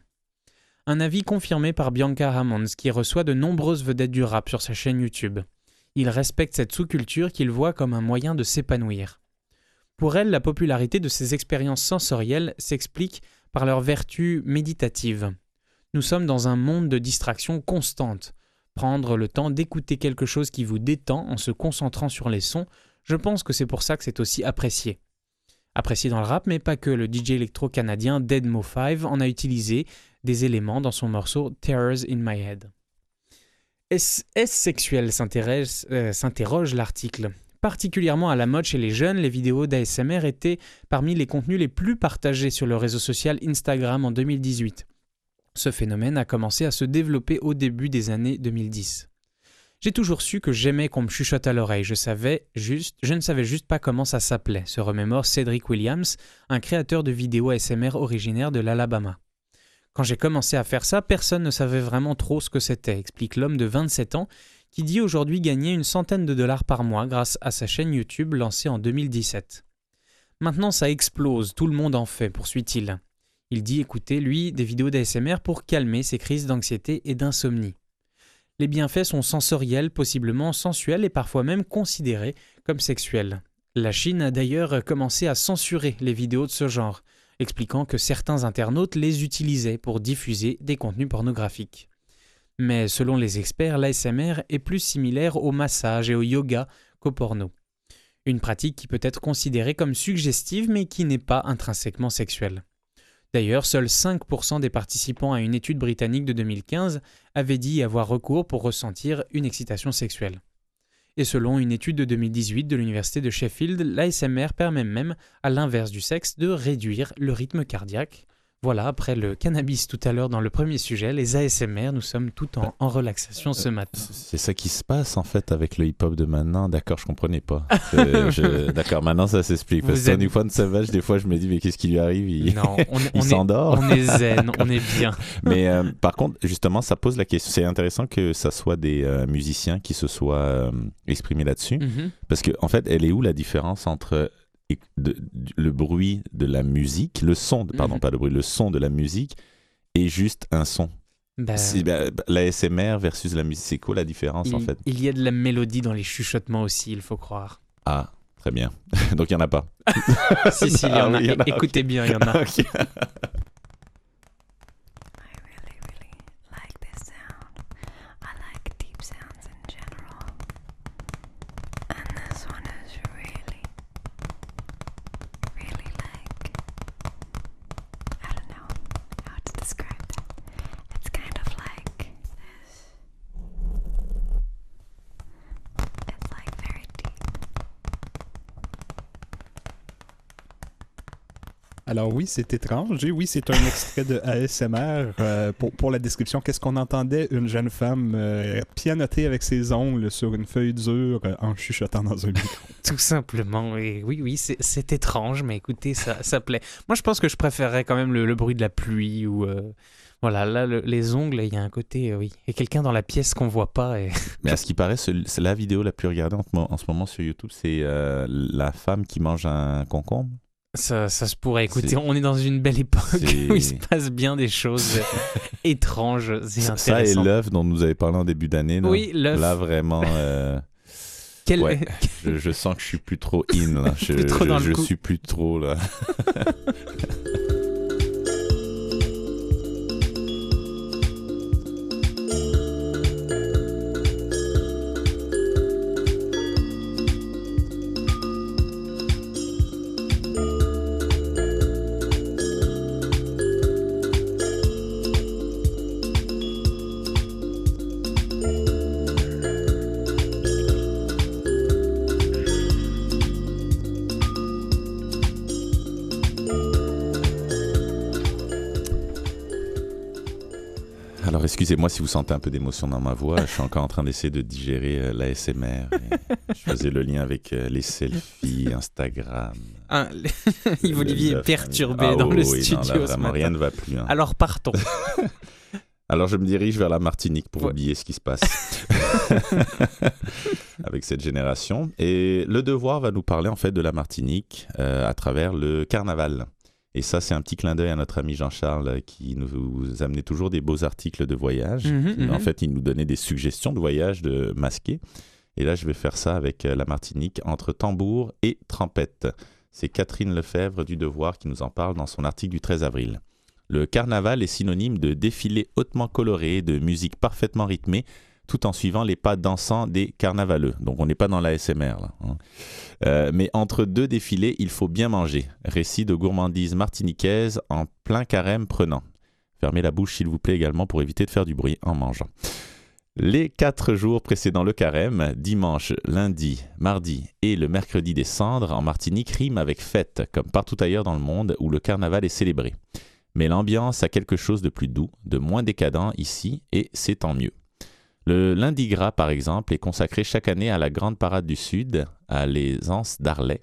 Un avis confirmé par Bianca Hammonds qui reçoit de nombreuses vedettes du rap sur sa chaîne YouTube. Il respecte cette sous-culture qu'il voit comme un moyen de s'épanouir. Pour elle, la popularité de ces expériences sensorielles s'explique par leur vertu méditative. Nous sommes dans un monde de distraction constante. Prendre le temps d'écouter quelque chose qui vous détend en se concentrant sur les sons, je pense que c'est pour ça que c'est aussi apprécié. Apprécié dans le rap, mais pas que, le DJ électro-canadien Deadmo5 en a utilisé des éléments dans son morceau Terrors in My Head. Est-ce sexuel? Euh, s'interroge l'article. Particulièrement à la mode chez les jeunes, les vidéos d'ASMR étaient parmi les contenus les plus partagés sur le réseau social Instagram en 2018. Ce phénomène a commencé à se développer au début des années 2010. J'ai toujours su que j'aimais qu'on me chuchote à l'oreille, je savais juste, je ne savais juste pas comment ça s'appelait, se remémore Cedric Williams, un créateur de vidéos ASMR originaire de l'Alabama. Quand j'ai commencé à faire ça, personne ne savait vraiment trop ce que c'était, explique l'homme de 27 ans qui dit aujourd'hui gagner une centaine de dollars par mois grâce à sa chaîne YouTube lancée en 2017. Maintenant ça explose, tout le monde en fait, poursuit-il. Il dit écouter, lui, des vidéos d'ASMR pour calmer ses crises d'anxiété et d'insomnie. Les bienfaits sont sensoriels, possiblement sensuels et parfois même considérés comme sexuels. La Chine a d'ailleurs commencé à censurer les vidéos de ce genre, expliquant que certains internautes les utilisaient pour diffuser des contenus pornographiques. Mais selon les experts, l'ASMR est plus similaire au massage et au yoga qu'au porno. Une pratique qui peut être considérée comme suggestive mais qui n'est pas intrinsèquement sexuelle. D'ailleurs, seuls 5% des participants à une étude britannique de 2015 avaient dit y avoir recours pour ressentir une excitation sexuelle. Et selon une étude de 2018 de l'université de Sheffield, l'ASMR permet même, à l'inverse du sexe, de réduire le rythme cardiaque. Voilà, après le cannabis tout à l'heure dans le premier sujet, les ASMR, nous sommes tout en, en relaxation ce matin. C'est ça qui se passe en fait avec le hip-hop de maintenant. D'accord, je comprenais pas. [LAUGHS] D'accord, maintenant ça s'explique. Parce que êtes- Tony Savage, des fois je me dis, mais qu'est-ce qui lui arrive? Il, Non, on, [LAUGHS] il s'endort. on est zen, on est bien. [LAUGHS] Mais euh, par contre, justement, ça pose la question. C'est intéressant que ça soit des euh, musiciens qui se soient euh, exprimés là-dessus. Mhm. Parce que, en fait, elle est où la différence entre de- le bruit de la musique, le son, de- pardon, Mhm. pas le bruit, le son de la musique et juste un son Bah, La SMR versus la musique, c'est quoi la différence en fait? il y a de la mélodie dans les chuchotements aussi, il faut croire. Ah, très bien. [LAUGHS] Donc il n'y en a pas. [LAUGHS] si, si, il y en a. Ah oui, il y en a, Écoutez bien, il y en a. [LAUGHS] oui, c'est étrange. Et oui, c'est un extrait de ASMR. Euh, pour, pour la description, qu'est-ce qu'on entendait Une jeune femme euh, pianoter avec ses ongles sur une feuille dure euh, en chuchotant dans un micro? [LAUGHS] Tout simplement. Et oui, oui, c'est- étrange, mais écoutez, ça, ça plaît. Moi, je pense que je préférerais quand même le, le bruit de la pluie ou. euh, voilà, là, le- les ongles, il y a un côté. euh, oui. Et quelqu'un dans la pièce qu'on voit pas. Et... [LAUGHS] Mais à ce qui paraît, c'est la vidéo la plus regardée en, ce mo- en ce moment sur YouTube, c'est euh, la femme qui mange un concombre. Ça, ça se pourrait. Écoutez, on est dans une belle époque [LAUGHS] où il se passe bien des choses [LAUGHS] étranges et Ça, ça et l'œuf dont nous avez parlé en début d'année. là. Oui, l'œuf. Là, vraiment, euh, Quel- ouais. [LAUGHS] je, je sens que je suis plus trop in. Là. Je, Plus trop je- suis plus trop là. Excusez-moi si vous sentez un peu d'émotion dans ma voix. Je suis encore en train d'essayer de digérer euh, l'ASMR. Je faisais le lien avec euh, les selfies, Instagram. Ah, [LAUGHS] Yves Olivier le- est perturbé Ah dans le oui, non, là, studio ce vraiment, matin. rien ne va plus. hein. Alors partons. [LAUGHS] Alors je me dirige vers la Martinique pour Ouais. oublier ce qui se passe [LAUGHS] avec cette génération. Et le devoir va nous parler en fait de la Martinique euh, à travers le carnaval. Et ça, c'est un petit clin d'œil à notre ami Jean-Charles euh, qui nous amenait toujours des beaux articles de voyage. Mhm, mhm. En fait, il nous donnait des suggestions de voyage de masquer. Et là, je vais faire ça avec euh, la Martinique entre tambour et trempette. C'est Catherine Lefebvre du Devoir qui nous en parle dans son article du 13 avril. Le carnaval est synonyme de défilé hautement coloré, de musique parfaitement rythmée, tout en suivant les pas dansants des carnavaleux. Donc on n'est pas dans la SMR hein. Euh, mais entre deux défilés, il faut bien manger. Récit de gourmandise martiniquaise en plein carême prenant. Fermez la bouche s'il vous plaît également pour éviter de faire du bruit en mangeant. Les quatre jours précédant le carême, dimanche, lundi, mardi et le mercredi des cendres en Martinique riment avec fête, comme partout ailleurs dans le monde où le carnaval est célébré. Mais l'ambiance a quelque chose de plus doux, de moins décadent ici, et c'est tant mieux. Le lundi gras, par exemple, est consacré chaque année à la Grande Parade du Sud, à les Anses d'Arlay.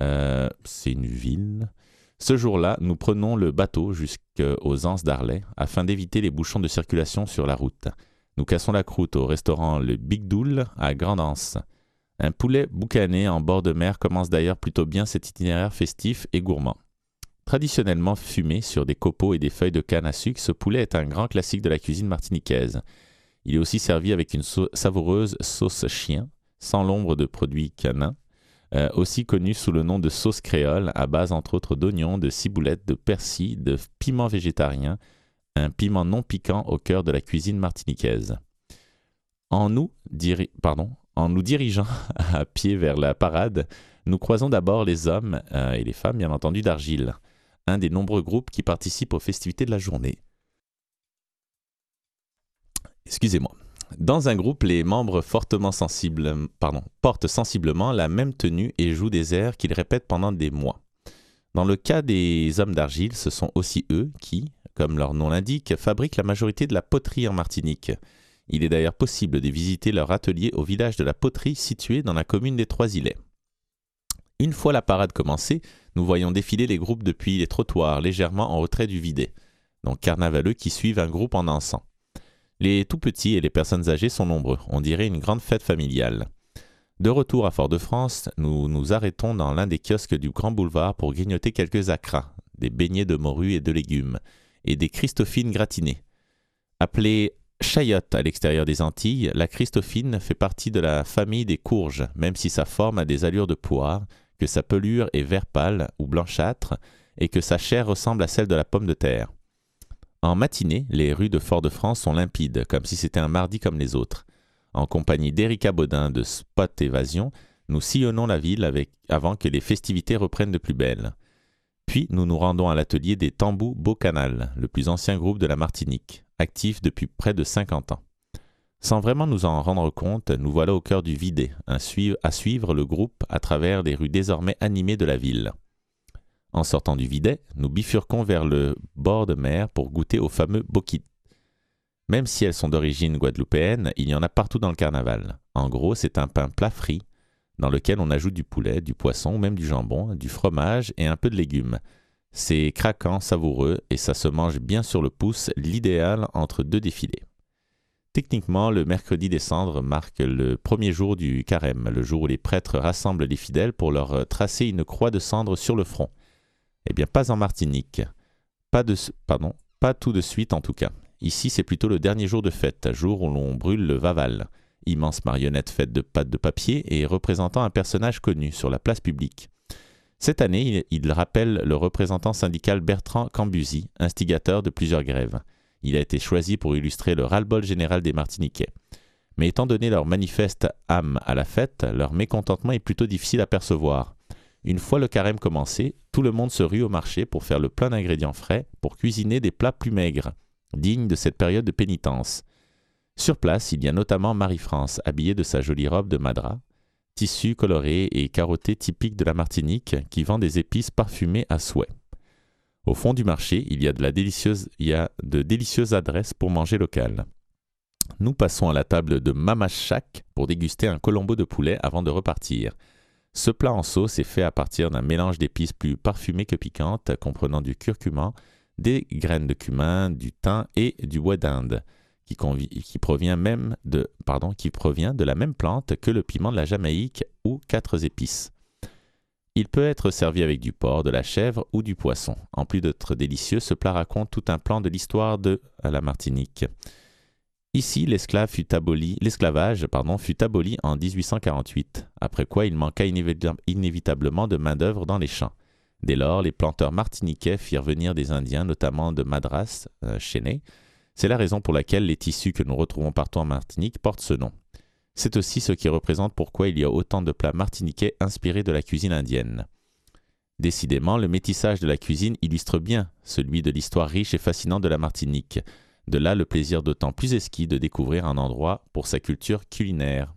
Euh, c'est une ville. Ce jour-là, nous prenons le bateau jusqu'aux Anses d'Arlay afin d'éviter les bouchons de circulation sur la route. Nous cassons la croûte au restaurant Le Big Doul à Grande-Anse. Un poulet boucané en bord de mer commence d'ailleurs plutôt bien cet itinéraire festif et gourmand. Traditionnellement fumé sur des copeaux et des feuilles de canne à sucre, ce poulet est un grand classique de la cuisine martiniquaise. Il est aussi servi avec une savoureuse sauce chien, sans l'ombre de produits canins, euh, aussi connue sous le nom de sauce créole, à base entre autres d'oignons, de ciboulette, de persil, de piment végétarien, un piment non piquant au cœur de la cuisine martiniquaise. En nous dirigeant [LAUGHS] à pied vers la parade, nous croisons d'abord les hommes euh, et les femmes, bien entendu, d'Argile, un des nombreux groupes qui participent aux festivités de la journée. Excusez-moi. Dans un groupe, les membres fortement sensibles, portent sensiblement la même tenue et jouent des airs qu'ils répètent pendant des mois. Dans le cas des hommes d'argile, ce sont aussi eux qui, comme leur nom l'indique, fabriquent la majorité de la poterie en Martinique. Il est d'ailleurs possible de visiter leur atelier au village de la poterie situé dans la commune des Trois-Îlets. Une fois la parade commencée, nous voyons défiler les groupes depuis les trottoirs, légèrement en retrait du videt, donc carnavaleux qui suivent un groupe en dansant. Les tout petits et les personnes âgées sont nombreux, on dirait une grande fête familiale. De retour à Fort-de-France, nous nous arrêtons dans l'un des kiosques du Grand Boulevard pour grignoter quelques acras, des beignets de morue et de légumes, et des Christophines gratinées. Appelée chayotte à l'extérieur des Antilles, la Christophine fait partie de la famille des courges, même si sa forme a des allures de poire, que sa pelure est vert pâle ou blanchâtre, et que sa chair ressemble à celle de la pomme de terre. En matinée, les rues de Fort-de-France sont limpides, comme si c'était un mardi comme les autres. En compagnie d'Erika Baudin de Spot Évasion, nous sillonnons la ville avant que les festivités reprennent de plus belle. Puis nous nous rendons à l'atelier des Tambous Beau Canal, le plus ancien groupe de la Martinique, actif depuis près de 50 ans. Sans vraiment nous en rendre compte, nous voilà au cœur du Vidé, à suivre le groupe à travers des rues désormais animées de la ville. En sortant du Videt, nous bifurquons vers le bord de mer pour goûter au fameux bokit. Même si elles sont d'origine guadeloupéenne, il y en a partout dans le carnaval. En gros, c'est un pain plat frit dans lequel on ajoute du poulet, du poisson même du jambon, du fromage et un peu de légumes. C'est craquant, savoureux et ça se mange bien sur le pouce, l'idéal entre deux défilés. Techniquement, le mercredi des cendres marque le premier jour du carême, le jour où les prêtres rassemblent les fidèles pour leur tracer une croix de cendres sur le front. Eh bien, pas en Martinique. Pas de, pardon, pas tout de suite en tout cas. Ici, c'est plutôt le dernier jour de fête, jour où l'on brûle le Vaval, immense marionnette faite de pâte de papier et représentant un personnage connu sur la place publique. Cette année, il rappelle le représentant syndical Bertrand Cambusi, instigateur de plusieurs grèves. Il a été choisi pour illustrer le ras-le-bol général des Martiniquais. Mais étant donné leur manifeste âme à la fête, leur mécontentement est plutôt difficile à percevoir. Une fois le carême commencé, tout le monde se rue au marché pour faire le plein d'ingrédients frais pour cuisiner des plats plus maigres, dignes de cette période de pénitence. Sur place, il y a notamment Marie-France, habillée de sa jolie robe de madras, tissu coloré et carotté typique de la Martinique, qui vend des épices parfumées à souhait. Au fond du marché, il y a de, délicieuses adresses pour manger local. Nous passons à la table de Mama Shack pour déguster un colombo de poulet avant de repartir. Ce plat en sauce est fait à partir d'un mélange d'épices plus parfumées que piquantes, comprenant du curcuma, des graines de cumin, du thym et du bois d'Inde, qui, provient même qui provient de la même plante que le piment de la Jamaïque ou quatre épices. Il peut être servi avec du porc, de la chèvre ou du poisson. En plus d'être délicieux, ce plat raconte tout un plan de l'histoire de la Martinique. Ici, l'esclavage fut aboli, en 1848, après quoi il manqua inévitablement de main-d'œuvre dans les champs. Dès lors, les planteurs martiniquais firent venir des Indiens, notamment de Madras, euh, C'est la raison pour laquelle les tissus que nous retrouvons partout en Martinique portent ce nom. C'est aussi ce qui représente pourquoi il y a autant de plats martiniquais inspirés de la cuisine indienne. Décidément, le métissage de la cuisine illustre bien celui de l'histoire riche et fascinante de la Martinique, de là le plaisir d'autant plus esquis de découvrir un endroit pour sa culture culinaire.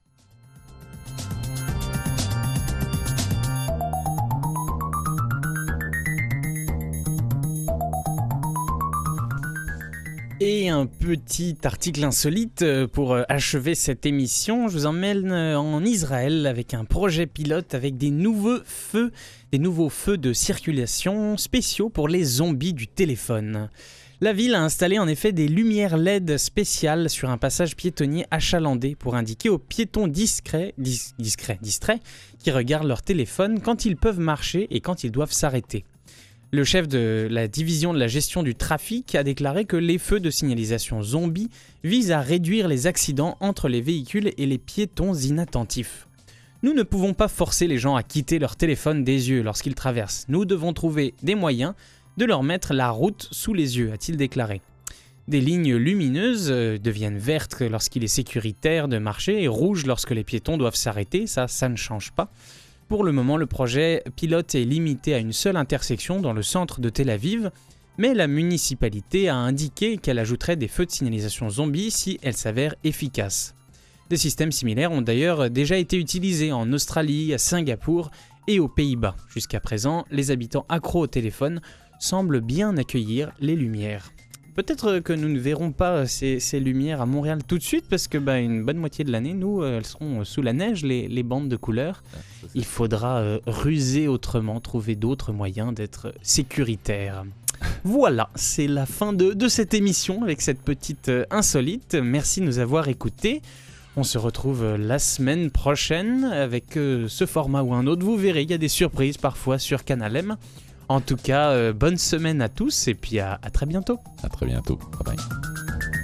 Et un petit article insolite euh, pour euh, achever cette émission. Je vous emmène euh, en Israël avec un projet pilote avec des nouveaux feux, des nouveaux feux de circulation spéciaux pour les zombies du téléphone. La ville a installé en effet des lumières LED spéciales sur un passage piétonnier achalandé pour indiquer aux piétons discrets, qui regardent leur téléphone quand ils peuvent marcher et quand ils doivent s'arrêter. Le chef de la division de la gestion du trafic a déclaré que les feux de signalisation zombies visent à réduire les accidents entre les véhicules et les piétons inattentifs. Nous ne pouvons pas forcer les gens à quitter leur téléphone des yeux lorsqu'ils traversent. Nous devons trouver des moyens de leur mettre la route sous les yeux, a-t-il déclaré. Des lignes lumineuses euh, deviennent vertes lorsqu'il est sécuritaire de marcher et rouges lorsque les piétons doivent s'arrêter, ça, ça ne change pas. Pour le moment, le projet pilote est limité à une seule intersection dans le centre de Tel Aviv, mais la municipalité a indiqué qu'elle ajouterait des feux de signalisation zombies si elles s'avèrent efficaces. Des systèmes similaires ont d'ailleurs déjà été utilisés en Australie, à Singapour et aux Pays-Bas. Jusqu'à présent, les habitants accros au téléphone semblent bien accueillir les lumières. Peut-être que nous ne verrons pas ces, ces lumières à Montréal tout de suite parce que bah, une bonne moitié de l'année, nous, euh, elles seront sous la neige, les, les bandes de couleurs. Il faudra euh, ruser autrement, trouver d'autres moyens d'être sécuritaire. [LAUGHS] Voilà, c'est la fin de, de cette émission avec cette petite euh, insolite. Merci de nous avoir écoutés. On se retrouve la semaine prochaine avec euh, ce format ou un autre. Vous verrez, il y a des surprises parfois sur Canal M. En tout cas, euh, bonne semaine à tous et puis à- très bientôt. À très bientôt. Bye bye.